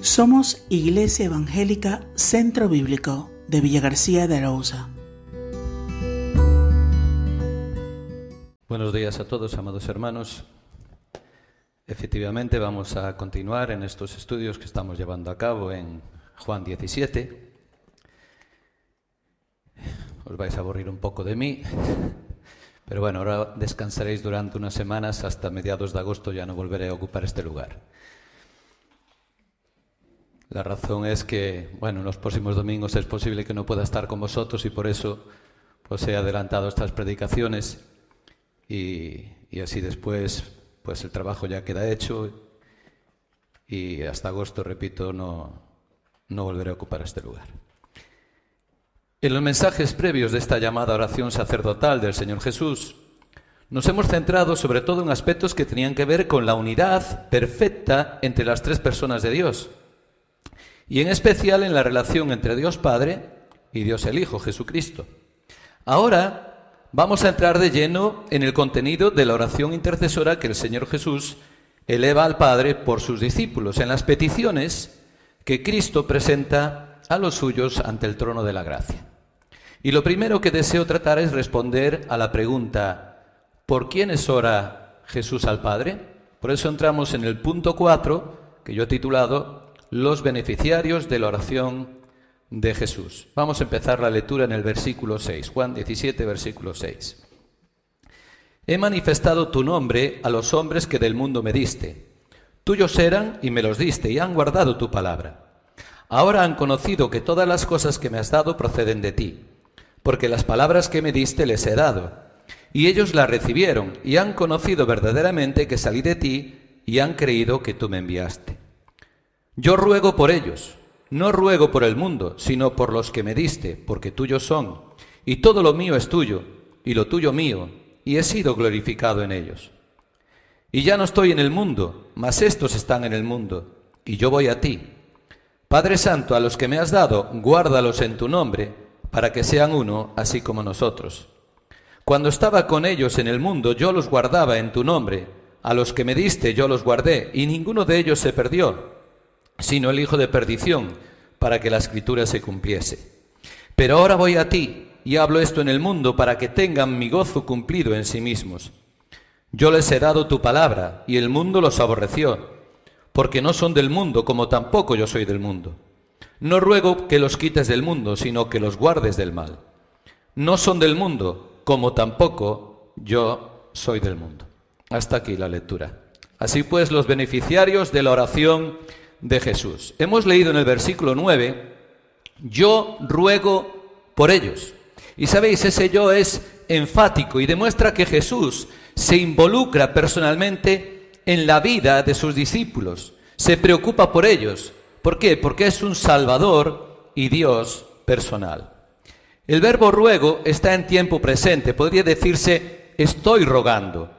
Somos Iglesia Evangélica Centro Bíblico de Villa García de Arauza. Buenos días a todos, amados hermanos. Efectivamente, vamos a continuar en estos estudios que estamos llevando a cabo en Juan 17. Os vais a aburrir un poco de mí, pero bueno, ahora descansaréis durante unas semanas, hasta mediados de agosto ya no volveré a ocupar este lugar. La razón es que, bueno, en los próximos domingos es posible que no pueda estar con vosotros y por eso pues he adelantado estas predicaciones y, y así después pues el trabajo ya queda hecho y hasta agosto, repito, no, no volveré a ocupar este lugar. En los mensajes previos de esta llamada oración sacerdotal del Señor Jesús, nos hemos centrado sobre todo en aspectos que tenían que ver con la unidad perfecta entre las tres personas de Dios, y en especial en la relación entre Dios Padre y Dios el Hijo, Jesucristo. Ahora vamos a entrar de lleno en el contenido de la oración intercesora que el Señor Jesús eleva al Padre por sus discípulos, en las peticiones que Cristo presenta a los suyos ante el trono de la gracia. Y lo primero que deseo tratar es responder a la pregunta, ¿por quiénes ora Jesús al Padre? Por eso entramos en el punto 4, que yo he titulado Los beneficiarios de la oración de Jesús. Vamos a empezar la lectura en el versículo 6, Juan 17, versículo 6. He manifestado tu nombre a los hombres que del mundo me diste. Tuyos eran y me los diste y han guardado tu palabra. Ahora han conocido que todas las cosas que me has dado proceden de ti porque las palabras que me diste les he dado. Y ellos las recibieron y han conocido verdaderamente que salí de ti y han creído que tú me enviaste. Yo ruego por ellos, no ruego por el mundo, sino por los que me diste, porque tuyos son, y todo lo mío es tuyo, y lo tuyo mío, y he sido glorificado en ellos. Y ya no estoy en el mundo, mas estos están en el mundo, y yo voy a ti. Padre Santo, a los que me has dado, guárdalos en tu nombre, para que sean uno, así como nosotros. Cuando estaba con ellos en el mundo, yo los guardaba en tu nombre, a los que me diste yo los guardé, y ninguno de ellos se perdió, sino el hijo de perdición, para que la escritura se cumpliese. Pero ahora voy a ti, y hablo esto en el mundo, para que tengan mi gozo cumplido en sí mismos. Yo les he dado tu palabra, y el mundo los aborreció, porque no son del mundo, como tampoco yo soy del mundo. No ruego que los quites del mundo, sino que los guardes del mal. No son del mundo, como tampoco yo soy del mundo. Hasta aquí la lectura. Así pues, los beneficiarios de la oración de Jesús. Hemos leído en el versículo 9, yo ruego por ellos. Y sabéis, ese yo es enfático y demuestra que Jesús se involucra personalmente en la vida de sus discípulos, se preocupa por ellos, ¿Por qué? Porque es un Salvador y Dios personal. El verbo ruego está en tiempo presente, podría decirse estoy rogando,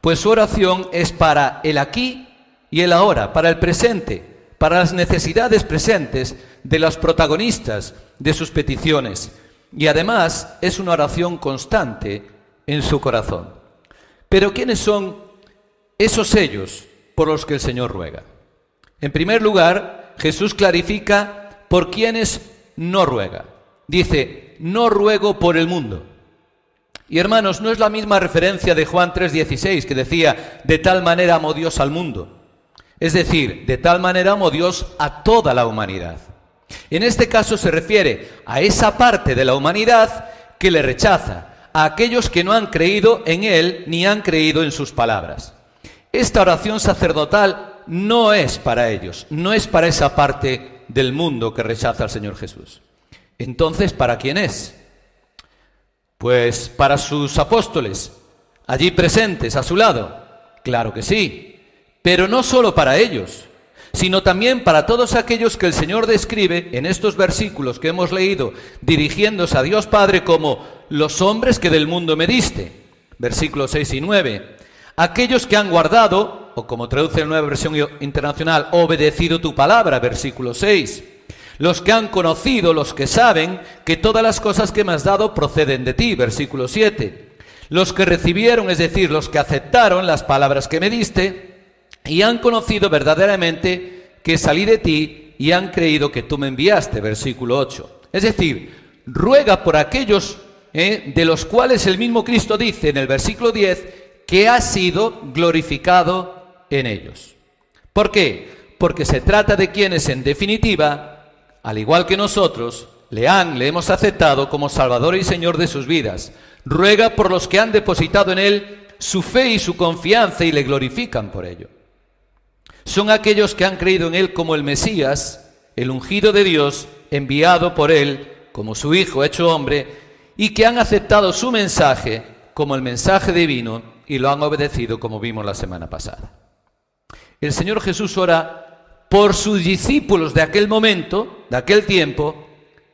pues su oración es para el aquí y el ahora, para el presente, para las necesidades presentes de los protagonistas de sus peticiones. Y además es una oración constante en su corazón. Pero ¿quiénes son esos sellos por los que el Señor ruega? En primer lugar, Jesús clarifica por quienes no ruega. Dice, no ruego por el mundo. Y hermanos, no es la misma referencia de Juan 3:16 que decía, de tal manera amó Dios al mundo. Es decir, de tal manera amó Dios a toda la humanidad. En este caso se refiere a esa parte de la humanidad que le rechaza, a aquellos que no han creído en Él ni han creído en sus palabras. Esta oración sacerdotal no es para ellos, no es para esa parte del mundo que rechaza al Señor Jesús. Entonces, ¿para quién es? Pues para sus apóstoles, allí presentes a su lado. Claro que sí, pero no solo para ellos, sino también para todos aquellos que el Señor describe en estos versículos que hemos leído, dirigiéndose a Dios Padre como los hombres que del mundo me diste. Versículos 6 y 9. Aquellos que han guardado o como traduce la nueva versión internacional, obedecido tu palabra, versículo 6. Los que han conocido, los que saben que todas las cosas que me has dado proceden de ti, versículo 7. Los que recibieron, es decir, los que aceptaron las palabras que me diste, y han conocido verdaderamente que salí de ti y han creído que tú me enviaste, versículo 8. Es decir, ruega por aquellos eh, de los cuales el mismo Cristo dice en el versículo 10 que ha sido glorificado en ellos. ¿Por qué? Porque se trata de quienes en definitiva, al igual que nosotros, le han, le hemos aceptado como Salvador y Señor de sus vidas. Ruega por los que han depositado en Él su fe y su confianza y le glorifican por ello. Son aquellos que han creído en Él como el Mesías, el ungido de Dios, enviado por Él como su Hijo hecho hombre, y que han aceptado su mensaje como el mensaje divino y lo han obedecido como vimos la semana pasada. El Señor Jesús ora por sus discípulos de aquel momento, de aquel tiempo,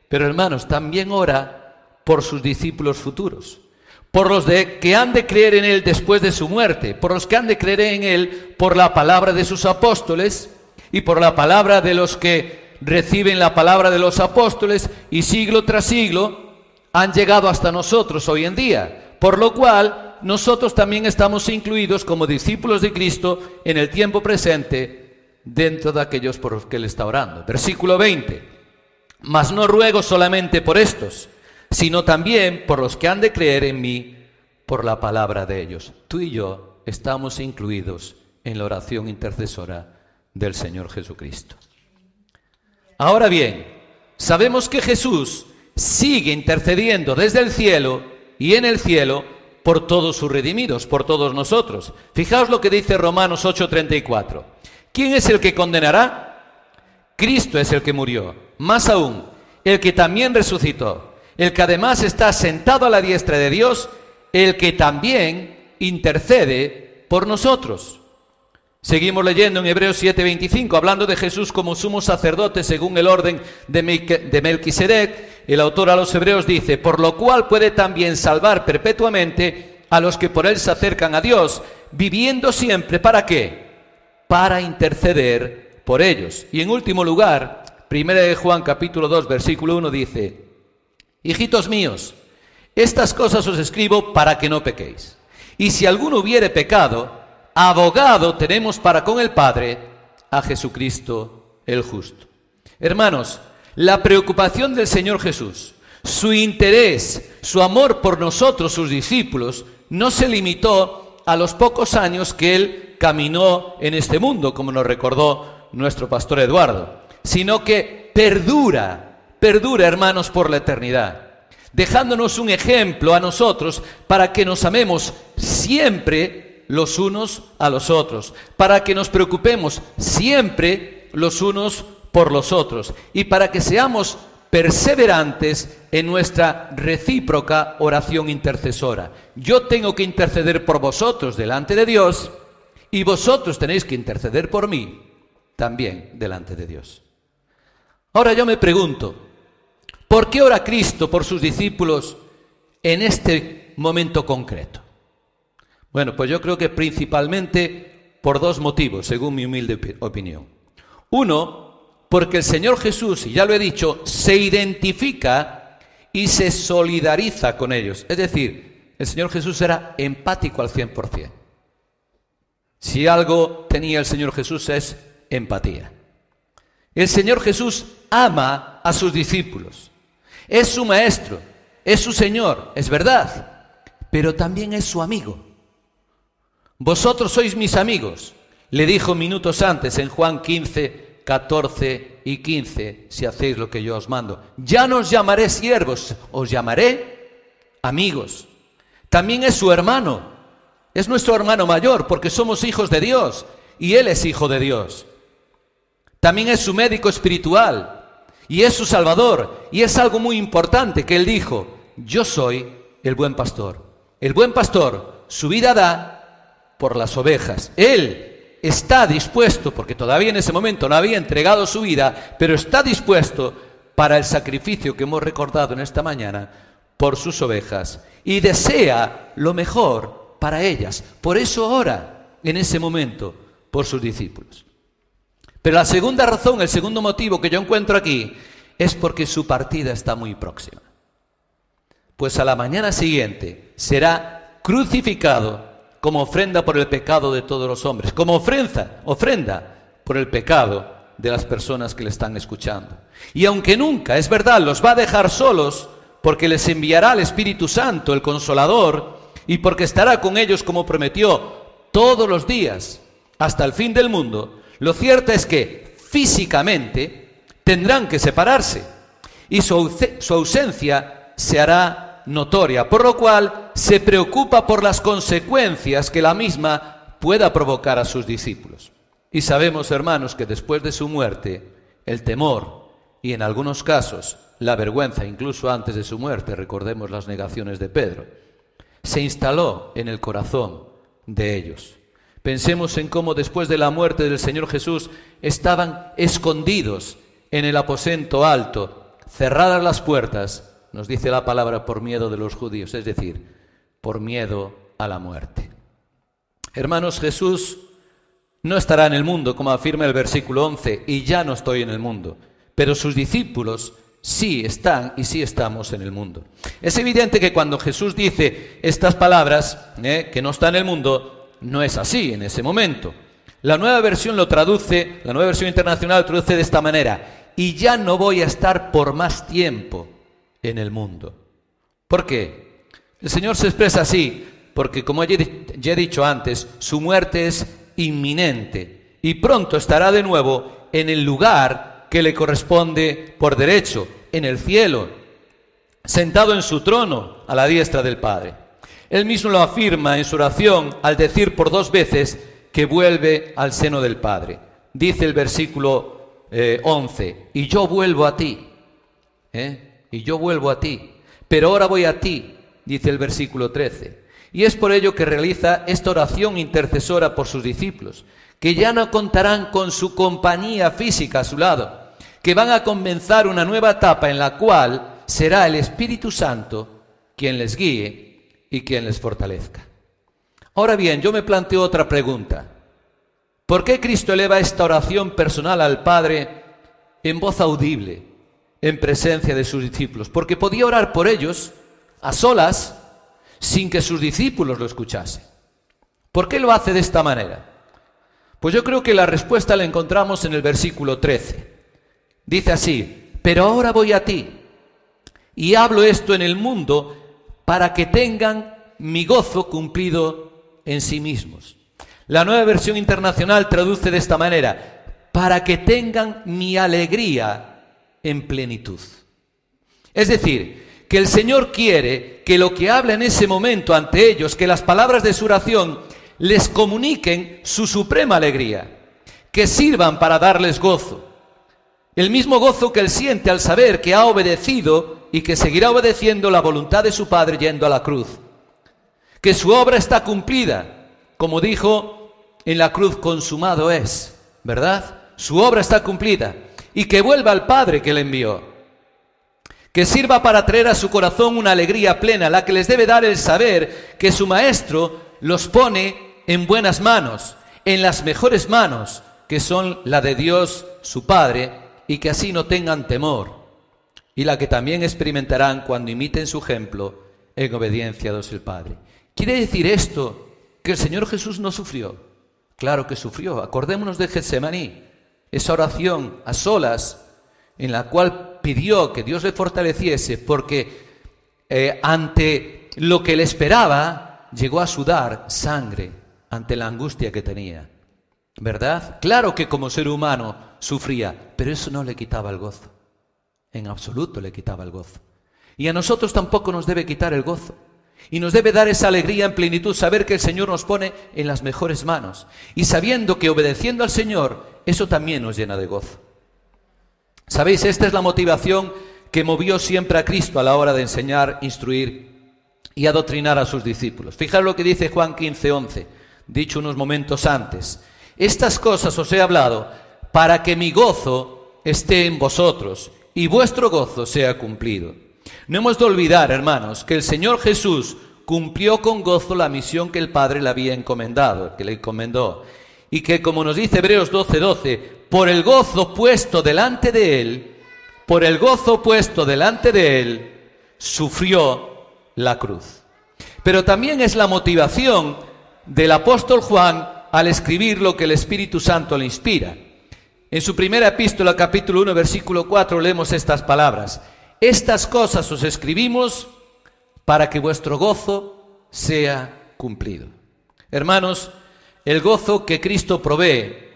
pero hermanos, también ora por sus discípulos futuros, por los que han de creer en Él después de su muerte, por los que han de creer en Él por la palabra de sus apóstoles y por la palabra de los que reciben la palabra de los apóstoles y siglo tras siglo han llegado hasta nosotros hoy en día, por lo cual nosotros también estamos incluidos como discípulos de Cristo en el tiempo presente dentro de aquellos por los que Él está orando. Versículo 20. Mas no ruego solamente por estos, sino también por los que han de creer en mí por la palabra de ellos. Tú y yo estamos incluidos en la oración intercesora del Señor Jesucristo. Ahora bien, sabemos que Jesús sigue intercediendo desde el cielo y en el cielo por todos sus redimidos, por todos nosotros. Fijaos lo que dice Romanos 8:34. ¿Quién es el que condenará? Cristo es el que murió. Más aún, el que también resucitó, el que además está sentado a la diestra de Dios, el que también intercede por nosotros. Seguimos leyendo en Hebreos 7:25, hablando de Jesús como sumo sacerdote según el orden de Melquisedec. El autor a los Hebreos dice, por lo cual puede también salvar perpetuamente a los que por él se acercan a Dios, viviendo siempre, ¿para qué? Para interceder por ellos. Y en último lugar, Primera de Juan capítulo 2, versículo 1 dice, Hijitos míos, estas cosas os escribo para que no pequéis. Y si alguno hubiere pecado, abogado tenemos para con el Padre a Jesucristo el justo. Hermanos, la preocupación del Señor Jesús, su interés, su amor por nosotros, sus discípulos, no se limitó a los pocos años que él caminó en este mundo, como nos recordó nuestro pastor Eduardo, sino que perdura, perdura, hermanos, por la eternidad dejándonos un ejemplo a nosotros para que nos amemos siempre los unos a los otros, para que nos preocupemos siempre los unos por los otros y para que seamos perseverantes en nuestra recíproca oración intercesora. Yo tengo que interceder por vosotros delante de Dios y vosotros tenéis que interceder por mí también delante de Dios. Ahora yo me pregunto, ¿por qué ora Cristo por sus discípulos en este momento concreto? Bueno, pues yo creo que principalmente por dos motivos, según mi humilde opinión. Uno, porque el Señor Jesús, y ya lo he dicho, se identifica y se solidariza con ellos. Es decir, el Señor Jesús era empático al 100%. Si algo tenía el Señor Jesús es empatía. El Señor Jesús ama a sus discípulos. Es su maestro, es su Señor, es verdad, pero también es su amigo. Vosotros sois mis amigos, le dijo minutos antes en Juan 15, 14 y 15, si hacéis lo que yo os mando. Ya no os llamaré siervos, os llamaré amigos. También es su hermano, es nuestro hermano mayor, porque somos hijos de Dios y Él es hijo de Dios. También es su médico espiritual y es su salvador. Y es algo muy importante que Él dijo, yo soy el buen pastor. El buen pastor su vida da por las ovejas. Él está dispuesto, porque todavía en ese momento no había entregado su vida, pero está dispuesto para el sacrificio que hemos recordado en esta mañana por sus ovejas y desea lo mejor para ellas. Por eso ora en ese momento por sus discípulos. Pero la segunda razón, el segundo motivo que yo encuentro aquí, es porque su partida está muy próxima. Pues a la mañana siguiente será crucificado como ofrenda por el pecado de todos los hombres, como ofrenda, ofrenda por el pecado de las personas que le están escuchando. Y aunque nunca, es verdad, los va a dejar solos, porque les enviará el Espíritu Santo, el Consolador, y porque estará con ellos como prometió todos los días hasta el fin del mundo, lo cierto es que físicamente tendrán que separarse y su, ausencia se hará notoria, por lo cual se preocupa por las consecuencias que la misma pueda provocar a sus discípulos. Y sabemos, hermanos, que después de su muerte, el temor y en algunos casos la vergüenza, incluso antes de su muerte, recordemos las negaciones de Pedro, se instaló en el corazón de ellos. Pensemos en cómo después de la muerte del Señor Jesús estaban escondidos en el aposento alto, cerradas las puertas, nos dice la palabra por miedo de los judíos, es decir, por miedo a la muerte. Hermanos, Jesús no estará en el mundo, como afirma el versículo 11, y ya no estoy en el mundo, pero sus discípulos sí están y sí estamos en el mundo. Es evidente que cuando Jesús dice estas palabras, eh, que no está en el mundo, no es así en ese momento. La nueva versión lo traduce, la nueva versión internacional lo traduce de esta manera, y ya no voy a estar por más tiempo en el mundo. ¿Por qué? El Señor se expresa así, porque como ya he dicho antes, su muerte es inminente y pronto estará de nuevo en el lugar que le corresponde por derecho, en el cielo, sentado en su trono a la diestra del Padre. Él mismo lo afirma en su oración al decir por dos veces que vuelve al seno del Padre. Dice el versículo 11, eh, y yo vuelvo a ti, ¿eh? y yo vuelvo a ti, pero ahora voy a ti, dice el versículo 13. Y es por ello que realiza esta oración intercesora por sus discípulos, que ya no contarán con su compañía física a su lado, que van a comenzar una nueva etapa en la cual será el Espíritu Santo quien les guíe y quien les fortalezca. Ahora bien, yo me planteo otra pregunta. ¿Por qué Cristo eleva esta oración personal al Padre en voz audible, en presencia de sus discípulos? Porque podía orar por ellos a solas, sin que sus discípulos lo escuchasen. ¿Por qué lo hace de esta manera? Pues yo creo que la respuesta la encontramos en el versículo 13. Dice así, pero ahora voy a ti y hablo esto en el mundo para que tengan mi gozo cumplido en sí mismos. La nueva versión internacional traduce de esta manera, para que tengan mi alegría en plenitud. Es decir, que el Señor quiere que lo que habla en ese momento ante ellos, que las palabras de su oración les comuniquen su suprema alegría, que sirvan para darles gozo. El mismo gozo que él siente al saber que ha obedecido y que seguirá obedeciendo la voluntad de su Padre yendo a la cruz. Que su obra está cumplida, como dijo en la cruz, consumado es, ¿verdad? Su obra está cumplida. Y que vuelva al Padre que le envió que sirva para traer a su corazón una alegría plena, la que les debe dar el saber que su Maestro los pone en buenas manos, en las mejores manos, que son la de Dios su Padre, y que así no tengan temor, y la que también experimentarán cuando imiten su ejemplo en obediencia a Dios el Padre. ¿Quiere decir esto que el Señor Jesús no sufrió? Claro que sufrió. Acordémonos de Getsemaní, esa oración a solas en la cual pidió que Dios le fortaleciese porque eh, ante lo que le esperaba llegó a sudar sangre ante la angustia que tenía. ¿Verdad? Claro que como ser humano sufría, pero eso no le quitaba el gozo. En absoluto le quitaba el gozo. Y a nosotros tampoco nos debe quitar el gozo. Y nos debe dar esa alegría en plenitud, saber que el Señor nos pone en las mejores manos. Y sabiendo que obedeciendo al Señor, eso también nos llena de gozo. Sabéis, esta es la motivación que movió siempre a Cristo a la hora de enseñar, instruir y adoctrinar a sus discípulos. Fijaros lo que dice Juan 15, 11, dicho unos momentos antes. Estas cosas os he hablado para que mi gozo esté en vosotros y vuestro gozo sea cumplido. No hemos de olvidar, hermanos, que el Señor Jesús cumplió con gozo la misión que el Padre le había encomendado, que le encomendó, y que, como nos dice Hebreos 12:12, 12, por el gozo puesto delante de él, por el gozo puesto delante de él, sufrió la cruz. Pero también es la motivación del apóstol Juan al escribir lo que el Espíritu Santo le inspira. En su primera epístola, capítulo 1, versículo 4, leemos estas palabras. Estas cosas os escribimos para que vuestro gozo sea cumplido. Hermanos, el gozo que Cristo provee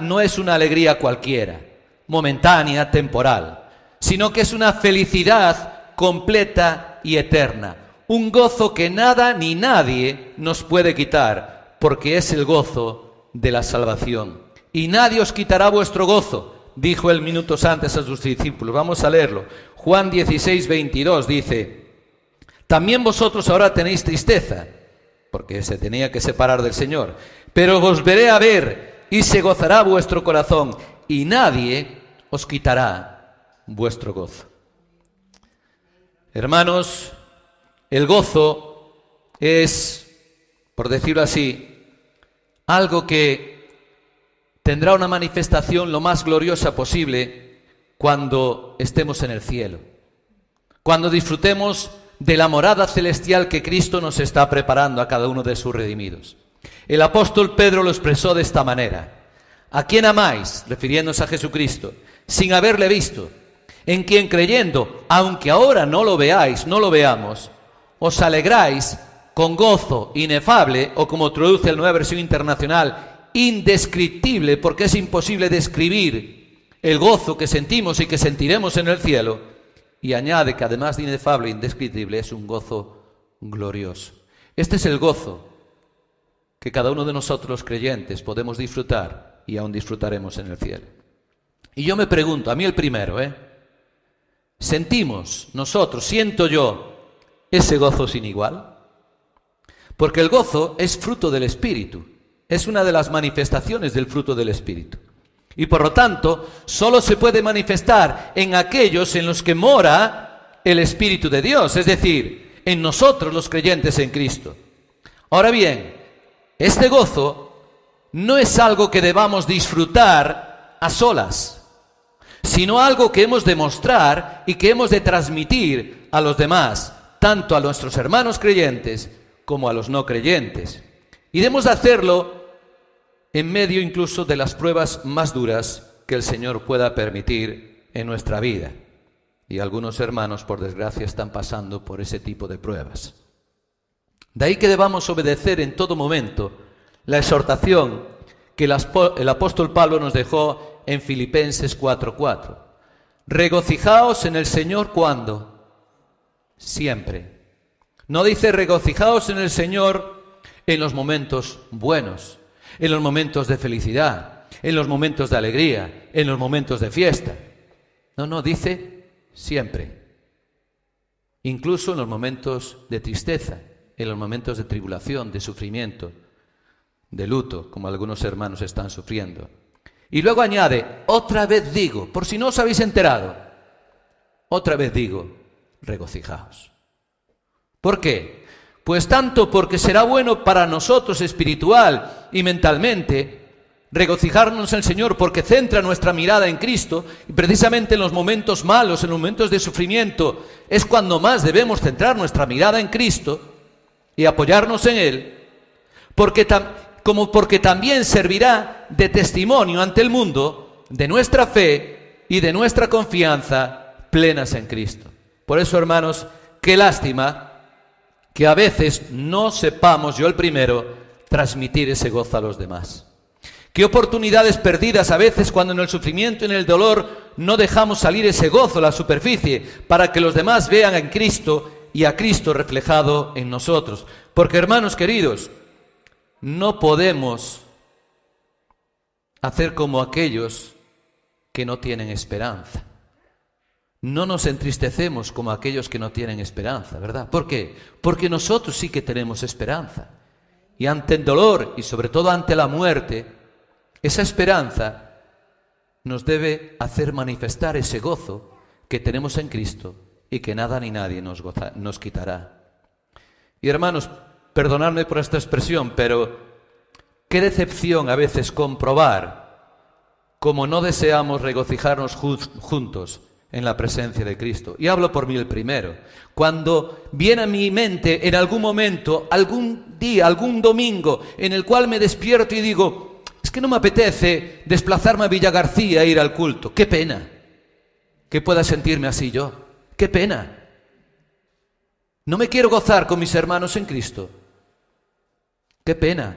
no es una alegría cualquiera, momentánea, temporal, sino que es una felicidad completa y eterna, un gozo que nada ni nadie nos puede quitar, porque es el gozo de la salvación. Y nadie os quitará vuestro gozo, dijo él minutos antes a sus discípulos. Vamos a leerlo. Juan 16, 22 dice, también vosotros ahora tenéis tristeza, porque se tenía que separar del Señor, pero os veré a ver y se gozará vuestro corazón, y nadie os quitará vuestro gozo. Hermanos, el gozo es, por decirlo así, algo que tendrá una manifestación lo más gloriosa posible cuando estemos en el cielo, cuando disfrutemos de la morada celestial que Cristo nos está preparando a cada uno de sus redimidos. El apóstol Pedro lo expresó de esta manera. ¿A quién amáis? refiriéndose a Jesucristo, sin haberle visto, en quien creyendo, aunque ahora no lo veáis, no lo veamos, os alegráis con gozo inefable, o como traduce la nueva versión internacional, indescriptible, porque es imposible describir el gozo que sentimos y que sentiremos en el cielo, y añade que además de inefable e indescriptible es un gozo glorioso. Este es el gozo que cada uno de nosotros creyentes podemos disfrutar y aún disfrutaremos en el cielo. Y yo me pregunto, a mí el primero, ¿eh? ¿Sentimos nosotros, siento yo, ese gozo sin igual? Porque el gozo es fruto del Espíritu, es una de las manifestaciones del fruto del Espíritu. Y por lo tanto, solo se puede manifestar en aquellos en los que mora el Espíritu de Dios, es decir, en nosotros los creyentes en Cristo. Ahora bien, este gozo no es algo que debamos disfrutar a solas, sino algo que hemos de mostrar y que hemos de transmitir a los demás, tanto a nuestros hermanos creyentes como a los no creyentes. Y debemos hacerlo en medio incluso de las pruebas más duras que el Señor pueda permitir en nuestra vida. Y algunos hermanos, por desgracia, están pasando por ese tipo de pruebas. De ahí que debamos obedecer en todo momento la exhortación que el apóstol Pablo nos dejó en Filipenses 4:4. Regocijaos en el Señor cuando? Siempre. No dice regocijaos en el Señor en los momentos buenos, en los momentos de felicidad, en los momentos de alegría, en los momentos de fiesta. No, no, dice siempre. Incluso en los momentos de tristeza, en los momentos de tribulación, de sufrimiento, de luto, como algunos hermanos están sufriendo. Y luego añade, otra vez digo, por si no os habéis enterado, otra vez digo, regocijaos. ¿Por qué? Pues tanto porque será bueno para nosotros espiritual y mentalmente regocijarnos en el Señor porque centra nuestra mirada en Cristo y precisamente en los momentos malos, en los momentos de sufrimiento, es cuando más debemos centrar nuestra mirada en Cristo y apoyarnos en Él, porque como porque también servirá de testimonio ante el mundo de nuestra fe y de nuestra confianza plenas en Cristo. Por eso, hermanos, qué lástima que a veces no sepamos, yo el primero, transmitir ese gozo a los demás. Qué oportunidades perdidas a veces cuando en el sufrimiento y en el dolor no dejamos salir ese gozo a la superficie para que los demás vean en Cristo y a Cristo reflejado en nosotros. Porque hermanos queridos, no podemos hacer como aquellos que no tienen esperanza. No nos entristecemos como aquellos que no tienen esperanza, ¿verdad? ¿Por qué? Porque nosotros sí que tenemos esperanza. Y ante el dolor y sobre todo ante la muerte, esa esperanza nos debe hacer manifestar ese gozo que tenemos en Cristo y que nada ni nadie nos, nos quitará. Y hermanos, perdonadme por esta expresión, pero qué decepción a veces comprobar como no deseamos regocijarnos juntos en la presencia de Cristo. Y hablo por mí el primero. Cuando viene a mi mente en algún momento, algún día, algún domingo, en el cual me despierto y digo, Es que no me apetece desplazarme a Villa García e ir al culto. Qué pena que pueda sentirme así yo. Qué pena. No me quiero gozar con mis hermanos en Cristo. Qué pena.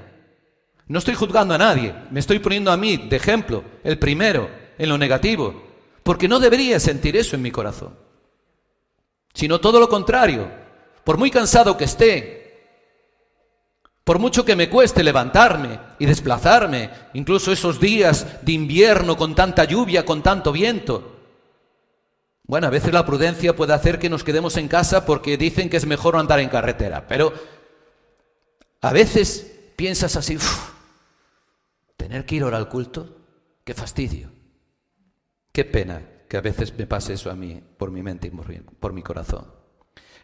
No estoy juzgando a nadie, me estoy poniendo a mí de ejemplo, el primero, en lo negativo, porque no debería sentir eso en mi corazón, sino todo lo contrario. Por muy cansado que esté, por mucho que me cueste levantarme y desplazarme, incluso esos días de invierno con tanta lluvia, con tanto viento, bueno, a veces la prudencia puede hacer que nos quedemos en casa porque dicen que es mejor andar en carretera, pero a veces piensas así, tener que ir ahora al culto, qué fastidio, qué pena que a veces me pase eso a mí, por mi mente y por mi corazón.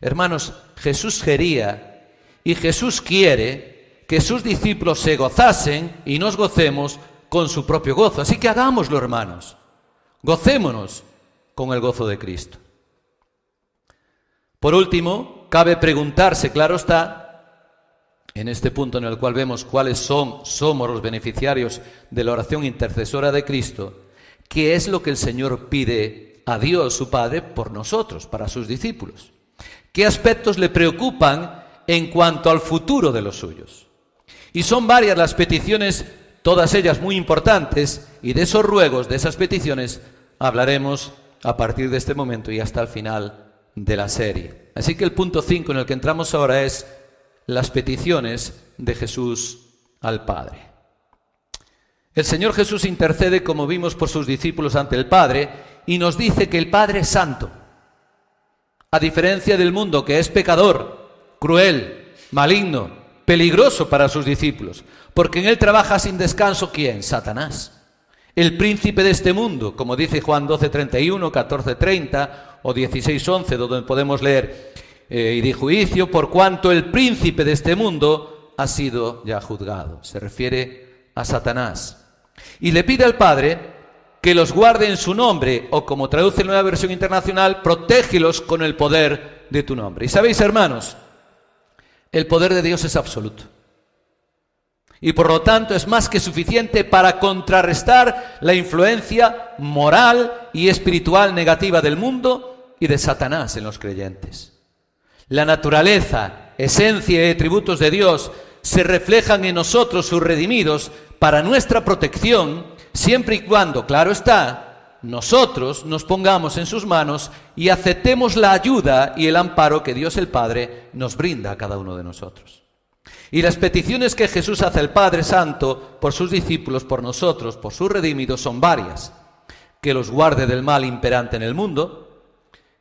Hermanos, Jesús quería y Jesús quiere que sus discípulos se gozasen y nos gocemos con su propio gozo. Así que hagámoslo, hermanos. Gocémonos con el gozo de Cristo. Por último, cabe preguntarse, claro está, en este punto en el cual vemos cuáles son, somos los beneficiarios de la oración intercesora de Cristo, qué es lo que el Señor pide a Dios, su Padre, por nosotros, para sus discípulos. ¿Qué aspectos le preocupan en cuanto al futuro de los suyos? Y son varias las peticiones, todas ellas muy importantes, y de esos ruegos, de esas peticiones, hablaremos a partir de este momento y hasta el final de la serie. Así que el punto 5 en el que entramos ahora es las peticiones de Jesús al Padre. El Señor Jesús intercede, como vimos, por sus discípulos ante el Padre y nos dice que el Padre es santo. A diferencia del mundo que es pecador, cruel, maligno, peligroso para sus discípulos, porque en él trabaja sin descanso quién? Satanás el príncipe de este mundo, como dice Juan 12:31, 14:30 o 16:11, donde podemos leer, eh, y de juicio, por cuanto el príncipe de este mundo ha sido ya juzgado. Se refiere a Satanás. Y le pide al Padre que los guarde en su nombre, o como traduce la nueva versión internacional, protégelos con el poder de tu nombre. Y sabéis, hermanos, el poder de Dios es absoluto y por lo tanto es más que suficiente para contrarrestar la influencia moral y espiritual negativa del mundo y de Satanás en los creyentes. La naturaleza, esencia y atributos de Dios se reflejan en nosotros sus redimidos para nuestra protección, siempre y cuando, claro está, nosotros nos pongamos en sus manos y aceptemos la ayuda y el amparo que Dios el Padre nos brinda a cada uno de nosotros. Y las peticiones que Jesús hace al Padre Santo por sus discípulos, por nosotros, por sus redimidos, son varias. Que los guarde del mal imperante en el mundo,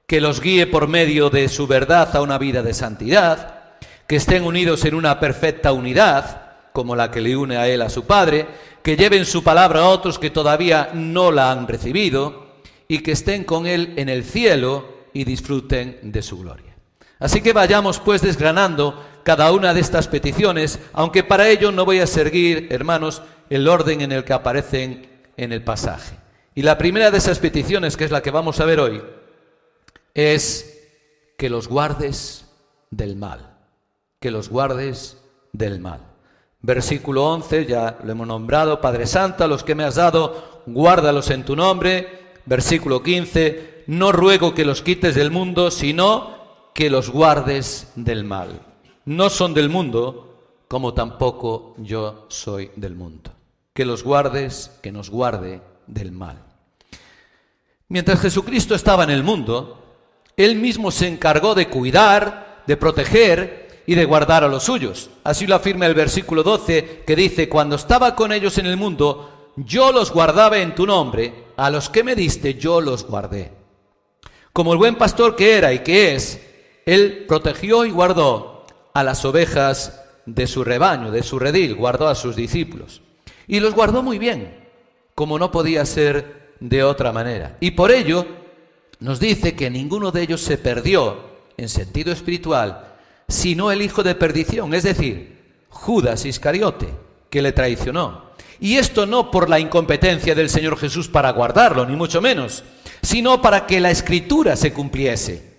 que los guíe por medio de su verdad a una vida de santidad, que estén unidos en una perfecta unidad, como la que le une a él a su Padre, que lleven su palabra a otros que todavía no la han recibido, y que estén con él en el cielo y disfruten de su gloria. Así que vayamos pues desgranando cada una de estas peticiones, aunque para ello no voy a seguir, hermanos, el orden en el que aparecen en el pasaje. Y la primera de esas peticiones, que es la que vamos a ver hoy, es que los guardes del mal, que los guardes del mal. Versículo 11, ya lo hemos nombrado, Padre Santo, los que me has dado, guárdalos en tu nombre. Versículo 15, no ruego que los quites del mundo, sino que los guardes del mal no son del mundo, como tampoco yo soy del mundo. Que los guardes, que nos guarde del mal. Mientras Jesucristo estaba en el mundo, Él mismo se encargó de cuidar, de proteger y de guardar a los suyos. Así lo afirma el versículo 12, que dice, cuando estaba con ellos en el mundo, yo los guardaba en tu nombre, a los que me diste yo los guardé. Como el buen pastor que era y que es, Él protegió y guardó a las ovejas de su rebaño, de su redil, guardó a sus discípulos. Y los guardó muy bien, como no podía ser de otra manera. Y por ello nos dice que ninguno de ellos se perdió en sentido espiritual, sino el hijo de perdición, es decir, Judas Iscariote, que le traicionó. Y esto no por la incompetencia del Señor Jesús para guardarlo, ni mucho menos, sino para que la escritura se cumpliese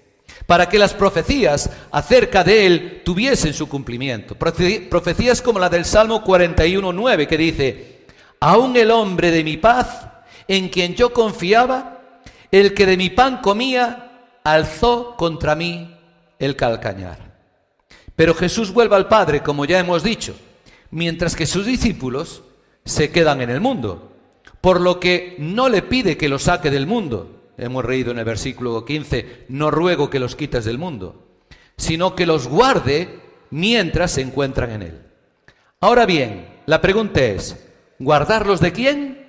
para que las profecías acerca de él tuviesen su cumplimiento. Profecías como la del Salmo 41.9 que dice, aún el hombre de mi paz, en quien yo confiaba, el que de mi pan comía, alzó contra mí el calcañar. Pero Jesús vuelve al Padre, como ya hemos dicho, mientras que sus discípulos se quedan en el mundo, por lo que no le pide que los saque del mundo. Hemos reído en el versículo 15, no ruego que los quites del mundo, sino que los guarde mientras se encuentran en él. Ahora bien, la pregunta es, ¿guardarlos de quién?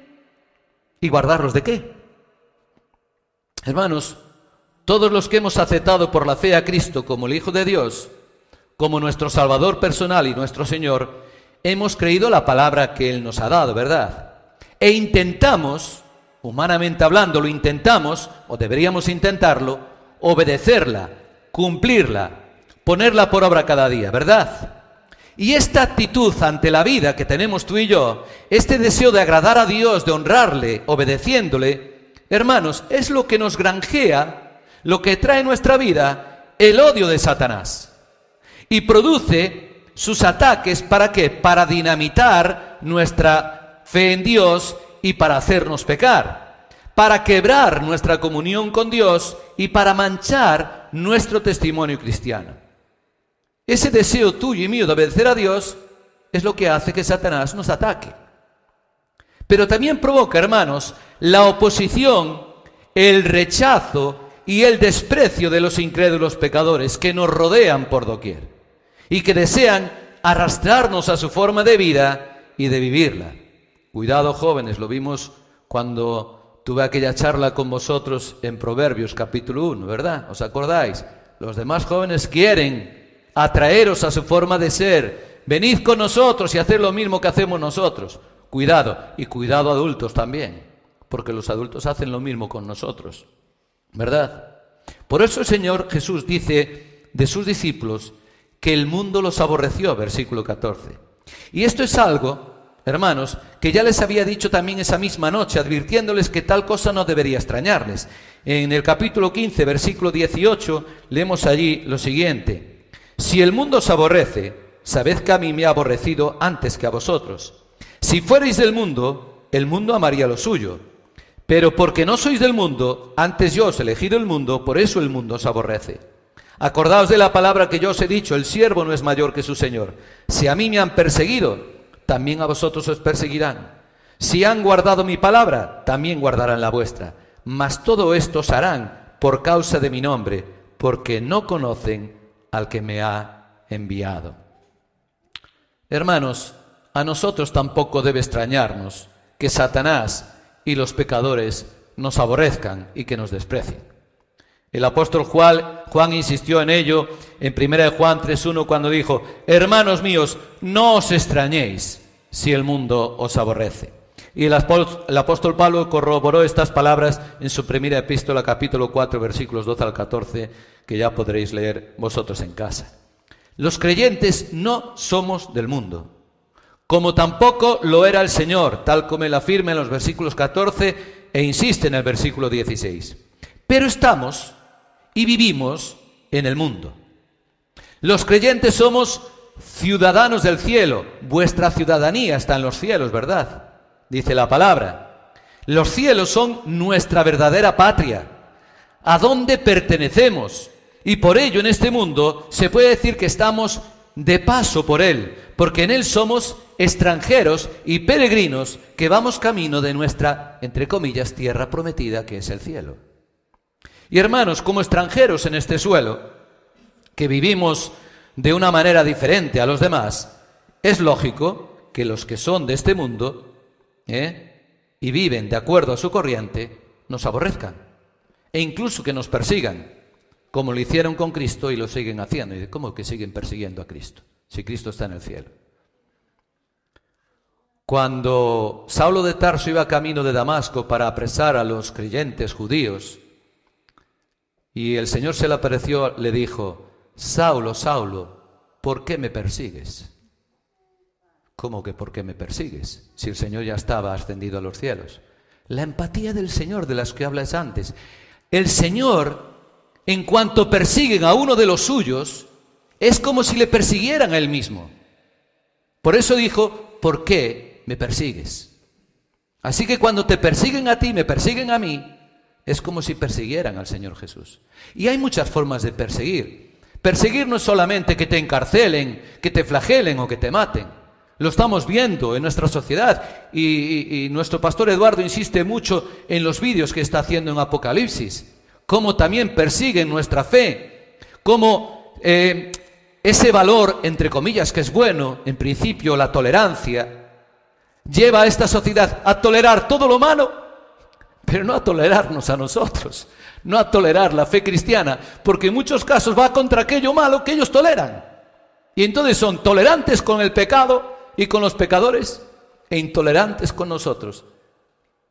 ¿Y guardarlos de qué? Hermanos, todos los que hemos aceptado por la fe a Cristo como el Hijo de Dios, como nuestro Salvador personal y nuestro Señor, hemos creído la palabra que Él nos ha dado, ¿verdad? E intentamos, humanamente hablando, lo intentamos, o deberíamos intentarlo, obedecerla, cumplirla, ponerla por obra cada día, ¿verdad? Y esta actitud ante la vida que tenemos tú y yo, este deseo de agradar a Dios, de honrarle, obedeciéndole, hermanos, es lo que nos granjea, lo que trae en nuestra vida el odio de Satanás. Y produce sus ataques para qué? Para dinamitar nuestra fe en Dios y para hacernos pecar, para quebrar nuestra comunión con Dios y para manchar nuestro testimonio cristiano. Ese deseo tuyo y mío de obedecer a Dios es lo que hace que Satanás nos ataque. Pero también provoca, hermanos, la oposición, el rechazo y el desprecio de los incrédulos pecadores que nos rodean por doquier y que desean arrastrarnos a su forma de vida y de vivirla. Cuidado jóvenes, lo vimos cuando tuve aquella charla con vosotros en Proverbios capítulo 1, ¿verdad? ¿Os acordáis? Los demás jóvenes quieren atraeros a su forma de ser. Venid con nosotros y haced lo mismo que hacemos nosotros. Cuidado, y cuidado adultos también, porque los adultos hacen lo mismo con nosotros. ¿Verdad? Por eso el Señor Jesús dice de sus discípulos que el mundo los aborreció, versículo 14. Y esto es algo, hermanos, que ya les había dicho también esa misma noche, advirtiéndoles que tal cosa no debería extrañarles. En el capítulo 15, versículo 18, leemos allí lo siguiente. Si el mundo os aborrece, sabed que a mí me ha aborrecido antes que a vosotros. Si fuerais del mundo, el mundo amaría lo suyo. Pero porque no sois del mundo, antes yo os he elegido el mundo, por eso el mundo os aborrece. Acordaos de la palabra que yo os he dicho, el siervo no es mayor que su Señor. Si a mí me han perseguido, también a vosotros os perseguirán. Si han guardado mi palabra, también guardarán la vuestra. Mas todo esto os harán por causa de mi nombre, porque no conocen al que me ha enviado. Hermanos, a nosotros tampoco debe extrañarnos que Satanás y los pecadores nos aborrezcan y que nos desprecien. El apóstol Juan, insistió en ello en 1 Juan 3.1 cuando dijo, hermanos míos, no os extrañéis si el mundo os aborrece. Y el apóstol, Pablo corroboró estas palabras en su primera epístola, capítulo 4, versículos 12 al 14, que ya podréis leer vosotros en casa. Los creyentes no somos del mundo, como tampoco lo era el Señor, tal como él afirma en los versículos 14 e insiste en el versículo 16. Pero estamos y vivimos en el mundo. Los creyentes somos ciudadanos del cielo. Vuestra ciudadanía está en los cielos, ¿verdad? dice la palabra. Los cielos son nuestra verdadera patria, a dónde pertenecemos. Y por ello en este mundo se puede decir que estamos de paso por él, porque en él somos extranjeros y peregrinos que vamos camino de nuestra, entre comillas, tierra prometida, que es el cielo. Y hermanos, como extranjeros en este suelo, que vivimos de una manera diferente a los demás, es lógico que los que son de este mundo ¿eh? y viven de acuerdo a su corriente, nos aborrezcan e incluso que nos persigan, como lo hicieron con Cristo y lo siguen haciendo. Y ¿cómo que siguen persiguiendo a Cristo? Si Cristo está en el cielo. Cuando Saulo de Tarso iba camino de Damasco para apresar a los creyentes judíos, y el Señor se le apareció, le dijo, Saulo, Saulo, ¿por qué me persigues? ¿Cómo que por qué me persigues? Si el Señor ya estaba ascendido a los cielos. La empatía del Señor de las que hablas antes. El Señor, en cuanto persiguen a uno de los suyos, es como si le persiguieran a él mismo. Por eso dijo, ¿por qué me persigues? Así que cuando te persiguen a ti, me persiguen a mí, es como si persiguieran al Señor Jesús. Y hay muchas formas de perseguir. Perseguir no es solamente que te encarcelen, que te flagelen o que te maten. Lo estamos viendo en nuestra sociedad y, nuestro pastor Eduardo insiste mucho en los vídeos que está haciendo en Apocalipsis, cómo también persiguen nuestra fe, cómo eh, ese valor, entre comillas, que es bueno, en principio la tolerancia, lleva a esta sociedad a tolerar todo lo malo, pero no a tolerarnos a nosotros, no a tolerar la fe cristiana, porque en muchos casos va contra aquello malo que ellos toleran. Y entonces son tolerantes con el pecado y con los pecadores e intolerantes con nosotros,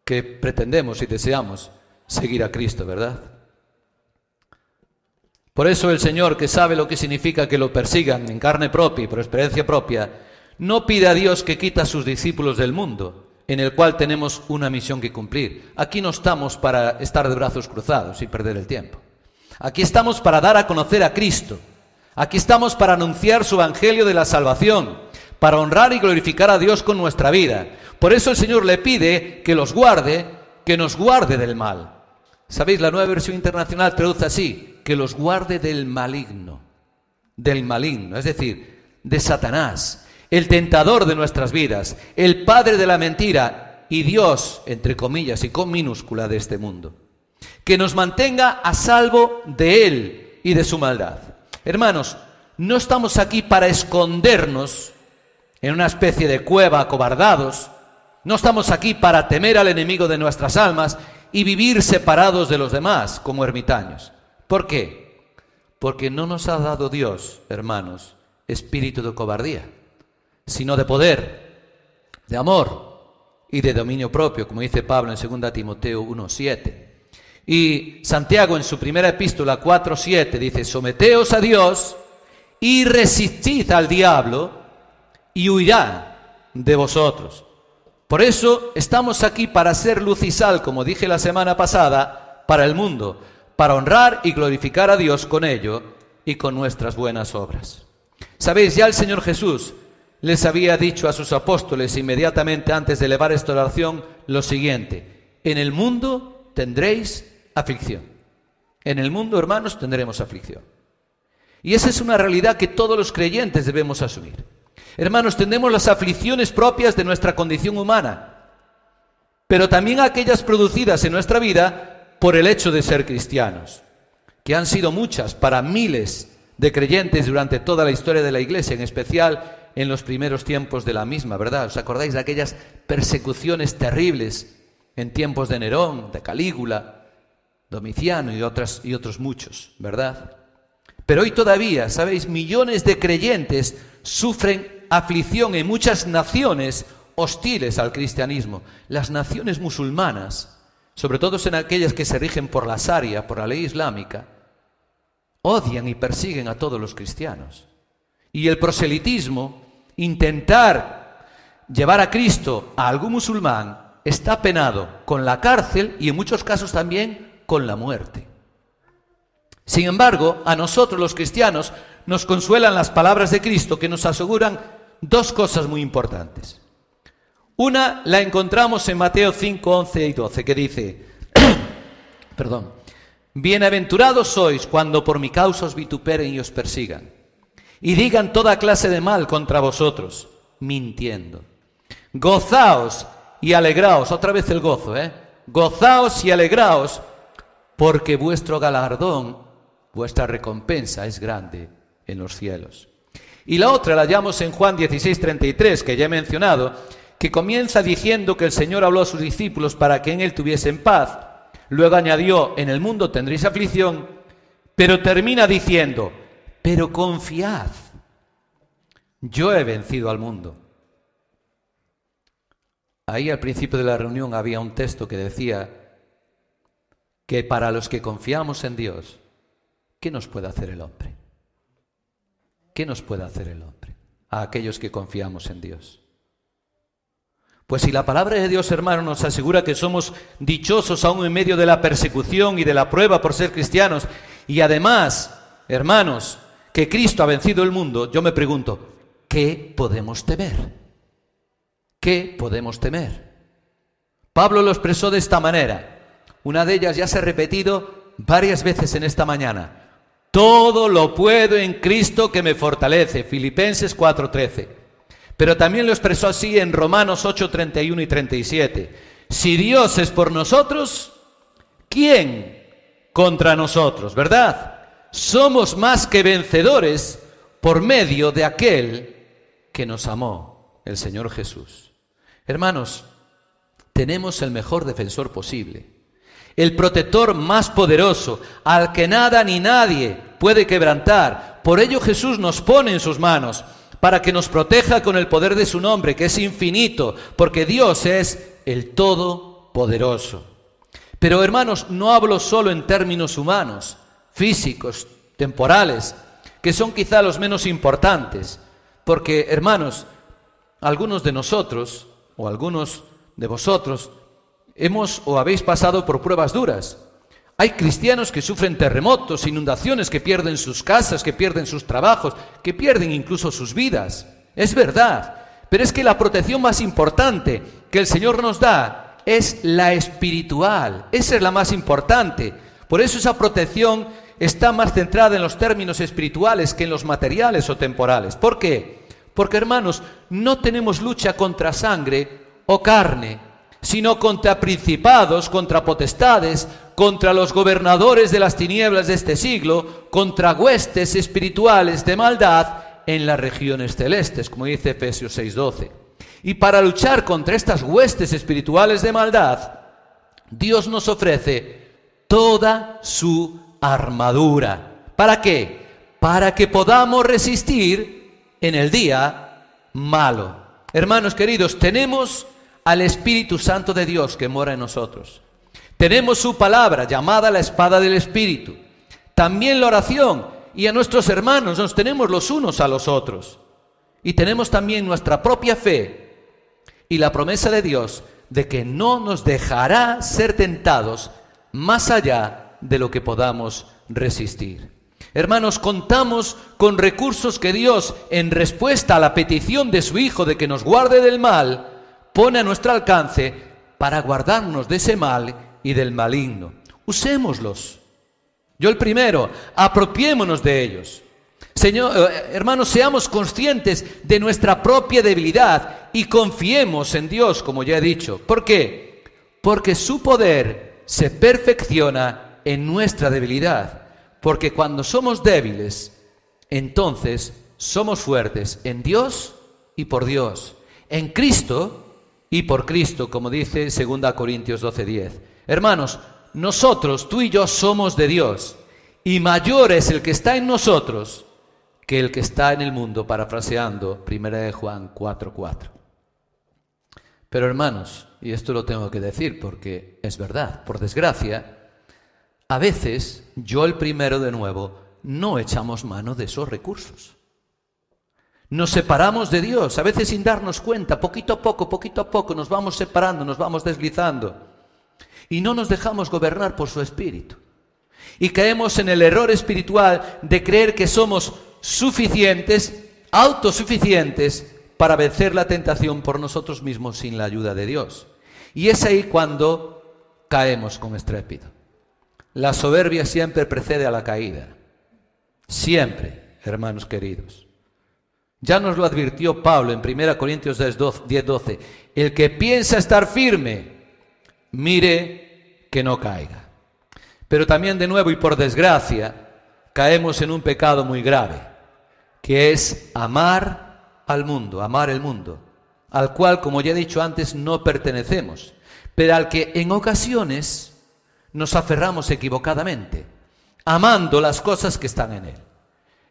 que pretendemos y deseamos seguir a Cristo, ¿verdad? Por eso el Señor, que sabe lo que significa que lo persigan en carne propia y por experiencia propia, no pide a Dios que quita a sus discípulos del mundo, en el cual tenemos una misión que cumplir. Aquí no estamos para estar de brazos cruzados y perder el tiempo. Aquí estamos para dar a conocer a Cristo. Aquí estamos para anunciar su evangelio de la salvación, para honrar y glorificar a Dios con nuestra vida. Por eso el Señor le pide que los guarde, que nos guarde del mal. ¿Sabéis? La nueva versión internacional traduce así, que los guarde del maligno, del maligno, es decir, de Satanás, el tentador de nuestras vidas, el padre de la mentira y Dios, entre comillas y con minúscula, de este mundo. Que nos mantenga a salvo de Él y de su maldad. Hermanos, no estamos aquí para escondernos en una especie de cueva acobardados. No estamos aquí para temer al enemigo de nuestras almas y vivir separados de los demás como ermitaños. ¿Por qué? Porque no nos ha dado Dios, hermanos, espíritu de cobardía, sino de poder, de amor y de dominio propio, como dice Pablo en 2 Timoteo 1.7. Y Santiago en su primera epístola 4.7 dice, someteos a Dios y resistid al diablo y huirá de vosotros. Por eso estamos aquí para ser luz y sal, como dije la semana pasada, para el mundo, para honrar y glorificar a Dios con ello y con nuestras buenas obras. Sabéis, ya el Señor Jesús les había dicho a sus apóstoles inmediatamente antes de elevar esta oración lo siguiente, en el mundo tendréis aflicción. En el mundo, hermanos, tendremos aflicción. Y esa es una realidad que todos los creyentes debemos asumir. Hermanos, tenemos las aflicciones propias de nuestra condición humana, pero también aquellas producidas en nuestra vida por el hecho de ser cristianos, que han sido muchas para miles de creyentes durante toda la historia de la Iglesia, en especial en los primeros tiempos de la misma, ¿verdad? ¿Os acordáis de aquellas persecuciones terribles en tiempos de Nerón, de Calígula, Domiciano y, y otros muchos, ¿verdad? Pero hoy todavía, ¿sabéis? Millones de creyentes sufren aflicción en muchas naciones hostiles al cristianismo. Las naciones musulmanas, sobre todo en aquellas que se rigen por la Sharia, por la ley islámica, odian y persiguen a todos los cristianos. Y el proselitismo, intentar llevar a Cristo a algún musulmán, está penado con la cárcel y en muchos casos también con la muerte. Sin embargo, a nosotros los cristianos nos consuelan las palabras de Cristo que nos aseguran dos cosas muy importantes. Una la encontramos en Mateo 5, 11 y 12, que dice, perdón, bienaventurados sois cuando por mi causa os vituperen y os persigan, y digan toda clase de mal contra vosotros, mintiendo. Gozaos y alegraos, otra vez el gozo, ¿eh? Gozaos y alegraos, porque vuestro galardón, vuestra recompensa es grande en los cielos. Y la otra la hallamos en Juan 16:33, que ya he mencionado, que comienza diciendo que el Señor habló a sus discípulos para que en él tuviesen paz. Luego añadió, en el mundo tendréis aflicción, pero termina diciendo, pero confiad, yo he vencido al mundo. Ahí al principio de la reunión había un texto que decía que para los que confiamos en Dios, ¿qué nos puede hacer el hombre? ¿Qué nos puede hacer el hombre? A aquellos que confiamos en Dios. Pues si la palabra de Dios, hermano, nos asegura que somos dichosos aún en medio de la persecución y de la prueba por ser cristianos, y además, hermanos, que Cristo ha vencido el mundo, yo me pregunto, ¿qué podemos temer? ¿Qué podemos temer? Pablo lo expresó de esta manera. Una de ellas ya se ha repetido varias veces en esta mañana. Todo lo puedo en Cristo que me fortalece. Filipenses 4:13. Pero también lo expresó así en Romanos 8:31 y 37. Si Dios es por nosotros, ¿quién contra nosotros? ¿Verdad? Somos más que vencedores por medio de aquel que nos amó, el Señor Jesús. Hermanos, tenemos el mejor defensor posible el protector más poderoso, al que nada ni nadie puede quebrantar. Por ello Jesús nos pone en sus manos, para que nos proteja con el poder de su nombre, que es infinito, porque Dios es el Todopoderoso. Pero hermanos, no hablo solo en términos humanos, físicos, temporales, que son quizá los menos importantes, porque hermanos, algunos de nosotros, o algunos de vosotros, hemos o habéis pasado por pruebas duras. Hay cristianos que sufren terremotos, inundaciones, que pierden sus casas, que pierden sus trabajos, que pierden incluso sus vidas. Es verdad, pero es que la protección más importante que el Señor nos da es la espiritual. Esa es la más importante. Por eso esa protección está más centrada en los términos espirituales que en los materiales o temporales. ¿Por qué? Porque hermanos, no tenemos lucha contra sangre o carne, sino contra principados, contra potestades, contra los gobernadores de las tinieblas de este siglo, contra huestes espirituales de maldad en las regiones celestes, como dice Efesios 6:12. Y para luchar contra estas huestes espirituales de maldad, Dios nos ofrece toda su armadura. ¿Para qué? Para que podamos resistir en el día malo. Hermanos queridos, tenemos al Espíritu Santo de Dios que mora en nosotros. Tenemos su palabra llamada la espada del Espíritu. También la oración y a nuestros hermanos nos tenemos los unos a los otros. Y tenemos también nuestra propia fe y la promesa de Dios de que no nos dejará ser tentados más allá de lo que podamos resistir. Hermanos, contamos con recursos que Dios, en respuesta a la petición de su Hijo de que nos guarde del mal, pone a nuestro alcance para guardarnos de ese mal y del maligno. Usémoslos. Yo el primero, apropiémonos de ellos. Señor, eh, hermanos, seamos conscientes de nuestra propia debilidad y confiemos en Dios, como ya he dicho. ¿Por qué? Porque su poder se perfecciona en nuestra debilidad. Porque cuando somos débiles, entonces somos fuertes en Dios y por Dios. En Cristo y por Cristo, como dice 2 Corintios 12:10. Hermanos, nosotros, tú y yo somos de Dios, y mayor es el que está en nosotros que el que está en el mundo, parafraseando 1 de Juan 4:4. Pero hermanos, y esto lo tengo que decir porque es verdad, por desgracia, a veces yo el primero de nuevo no echamos mano de esos recursos. Nos separamos de Dios, a veces sin darnos cuenta, poquito a poco, poquito a poco nos vamos separando, nos vamos deslizando. Y no nos dejamos gobernar por su espíritu. Y caemos en el error espiritual de creer que somos suficientes, autosuficientes, para vencer la tentación por nosotros mismos sin la ayuda de Dios. Y es ahí cuando caemos con estrépito. La soberbia siempre precede a la caída. Siempre, hermanos queridos. Ya nos lo advirtió Pablo en 1 Corintios 10, 12. El que piensa estar firme, mire que no caiga. Pero también de nuevo y por desgracia, caemos en un pecado muy grave, que es amar al mundo, amar el mundo, al cual, como ya he dicho antes, no pertenecemos, pero al que en ocasiones nos aferramos equivocadamente, amando las cosas que están en él.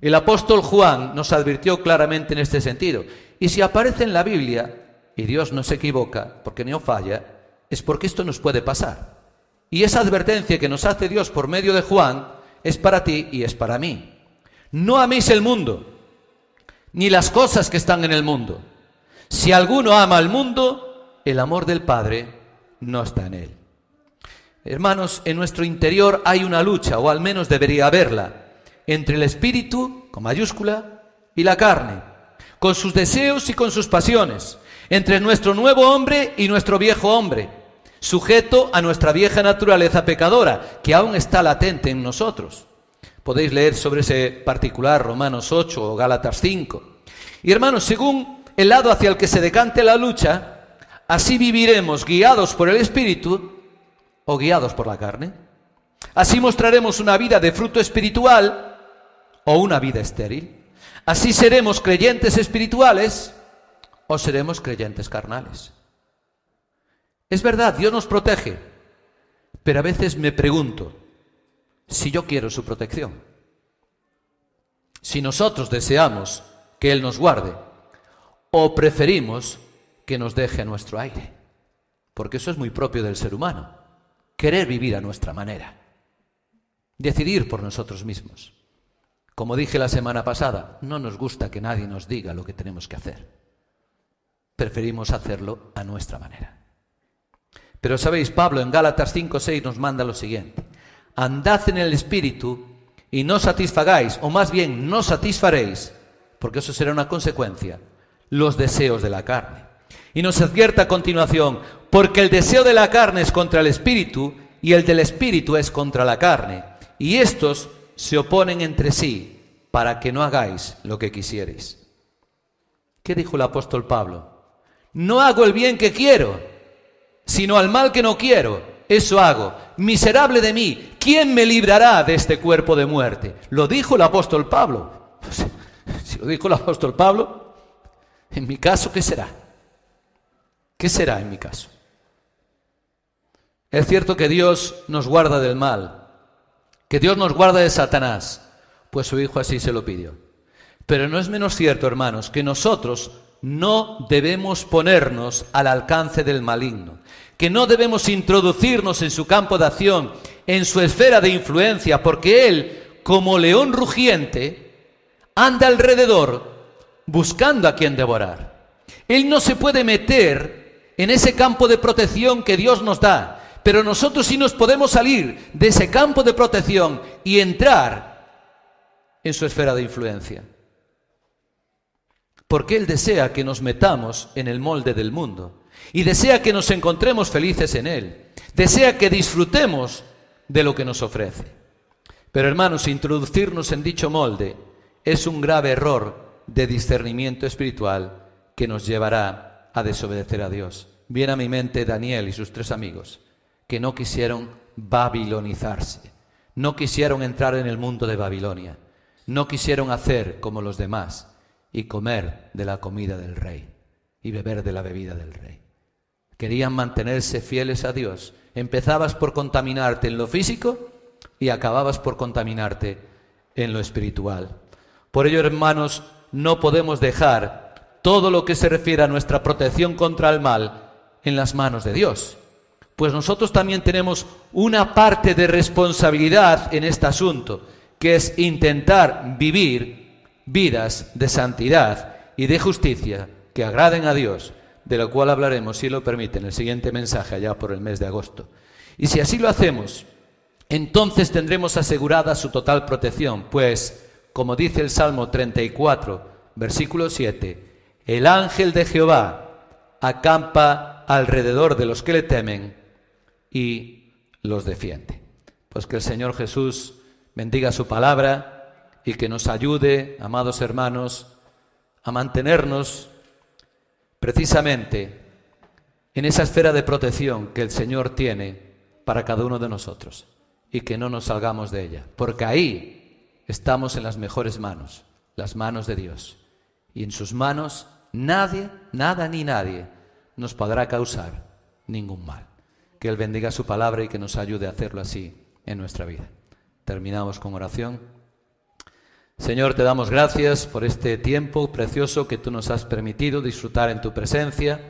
El apóstol Juan nos advirtió claramente en este sentido. Y si aparece en la Biblia, y Dios no se equivoca, porque no falla, es porque esto nos puede pasar. Y esa advertencia que nos hace Dios por medio de Juan es para ti y es para mí. No améis el mundo, ni las cosas que están en el mundo. Si alguno ama al mundo, el amor del Padre no está en él. Hermanos, en nuestro interior hay una lucha, o al menos debería haberla entre el espíritu, con mayúscula, y la carne, con sus deseos y con sus pasiones, entre nuestro nuevo hombre y nuestro viejo hombre. sujeto a nuestra vieja naturaleza pecadora, que aún está latente en nosotros. Podéis leer sobre ese particular Romanos 8 o Gálatas 5. Y hermanos, según el lado hacia el que se decante la lucha, así viviremos guiados por el Espíritu o guiados por la carne. Así mostraremos una vida de fruto espiritual o una vida estéril. Así seremos creyentes espirituales o seremos creyentes carnales. Es verdad, Dios nos protege, pero a veces me pregunto si yo quiero su protección. Si nosotros deseamos que Él nos guarde o preferimos que nos deje a nuestro aire, porque eso es muy propio del ser humano, querer vivir a nuestra manera, decidir por nosotros mismos. Como dije la semana pasada, no nos gusta que nadie nos diga lo que tenemos que hacer. Preferimos hacerlo a nuestra manera. Pero sabéis, Pablo en Gálatas 5, 6 nos manda lo siguiente. Andad en el Espíritu y no satisfagáis, o más bien no satisfaréis, porque eso será una consecuencia, los deseos de la carne. Y nos advierte a continuación, porque el deseo de la carne es contra el Espíritu y el del Espíritu es contra la carne. Y estos se oponen entre sí para que no hagáis lo que quisierais. ¿Qué dijo el apóstol Pablo? No hago el bien que quiero sino al mal que no quiero, eso hago. Miserable de mí, ¿quién me librará de este cuerpo de muerte? Lo dijo el apóstol Pablo. Si lo dijo el apóstol Pablo, en mi caso, ¿qué será? ¿Qué será en mi caso? Es cierto que Dios nos guarda del mal, que Dios nos guarda de Satanás, pues su Hijo así se lo pidió. Pero no es menos cierto, hermanos, que nosotros no debemos ponernos al alcance del maligno, que no debemos introducirnos en su campo de acción, en su esfera de influencia, porque él, como león rugiente, anda alrededor buscando a quien devorar. Él no se puede meter en ese campo de protección que Dios nos da, pero nosotros sí nos podemos salir de ese campo de protección y entrar en su esfera de influencia. Porque Él desea que nos metamos en el molde del mundo y desea que nos encontremos felices en Él, desea que disfrutemos de lo que nos ofrece. Pero hermanos, introducirnos en dicho molde es un grave error de discernimiento espiritual que nos llevará a desobedecer a Dios. Viene a mi mente Daniel y sus tres amigos, que no quisieron babilonizarse, no quisieron entrar en el mundo de Babilonia, no quisieron hacer como los demás, y comer de la comida del rey y beber de la bebida del rey. Querían mantenerse fieles a Dios. Empezabas por contaminarte en lo físico y acababas por contaminarte en lo espiritual. Por ello, hermanos, no podemos dejar todo lo que se refiere a nuestra protección contra el mal en las manos de Dios. Pues nosotros también tenemos una parte de responsabilidad en este asunto, que es intentar vivir vidas de santidad y de justicia que agraden a Dios, de lo cual hablaremos, si lo permite, en el siguiente mensaje allá por el mes de agosto. Y si así lo hacemos, entonces tendremos asegurada su total protección, pues, como dice el Salmo 34, versículo 7, el ángel de Jehová acampa alrededor de los que le temen y los defiende. Pues que el Señor Jesús bendiga su palabra y que nos ayude, amados hermanos, a mantenernos precisamente en esa esfera de protección que el Señor tiene para cada uno de nosotros y que no nos salgamos de ella, porque ahí estamos en las mejores manos, las manos de Dios. Y en sus manos nadie, nada ni nadie nos podrá causar ningún mal. Que Él bendiga su palabra y que nos ayude a hacerlo así en nuestra vida. Terminamos con oración. Señor, te damos gracias por este tiempo precioso que tú nos has permitido disfrutar en tu presencia.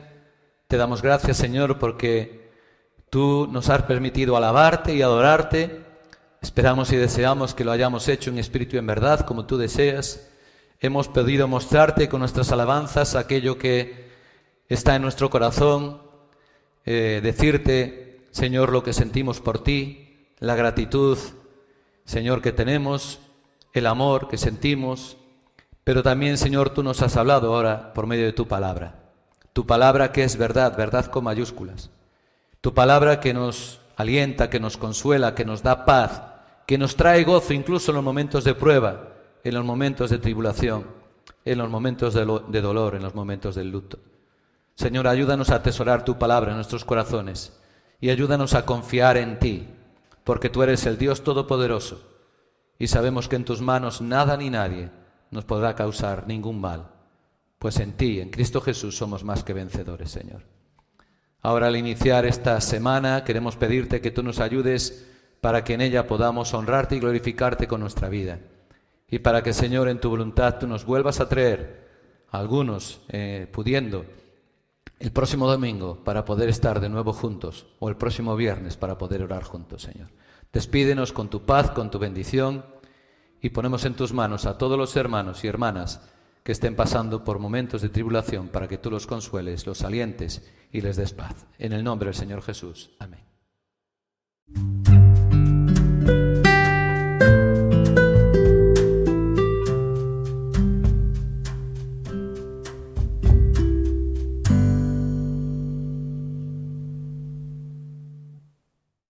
Te damos gracias, Señor, porque tú nos has permitido alabarte y adorarte. Esperamos y deseamos que lo hayamos hecho en espíritu y en verdad, como tú deseas. Hemos podido mostrarte con nuestras alabanzas aquello que está en nuestro corazón, eh, decirte, Señor, lo que sentimos por ti, la gratitud, Señor, que tenemos el amor que sentimos, pero también, Señor, tú nos has hablado ahora por medio de tu palabra. Tu palabra que es verdad, verdad con mayúsculas. Tu palabra que nos alienta, que nos consuela, que nos da paz, que nos trae gozo incluso en los momentos de prueba, en los momentos de tribulación, en los momentos de, dolor, en los momentos del luto. Señor, ayúdanos a atesorar tu palabra en nuestros corazones y ayúdanos a confiar en ti, porque tú eres el Dios Todopoderoso y sabemos que en tus manos nada ni nadie nos podrá causar ningún mal, pues en ti, en Cristo Jesús, somos más que vencedores, Señor. Ahora al iniciar esta semana queremos pedirte que tú nos ayudes para que en ella podamos honrarte y glorificarte con nuestra vida. Y para que, Señor, en tu voluntad tú nos vuelvas a traer, algunos eh, pudiendo, el próximo domingo para poder estar de nuevo juntos, o el próximo viernes para poder orar juntos, Señor. Despídenos con tu paz, con tu bendición, y ponemos en tus manos a todos los hermanos y hermanas que estén pasando por momentos de tribulación para que tú los consueles, los alientes y les des paz. En el nombre del Señor Jesús. Amén.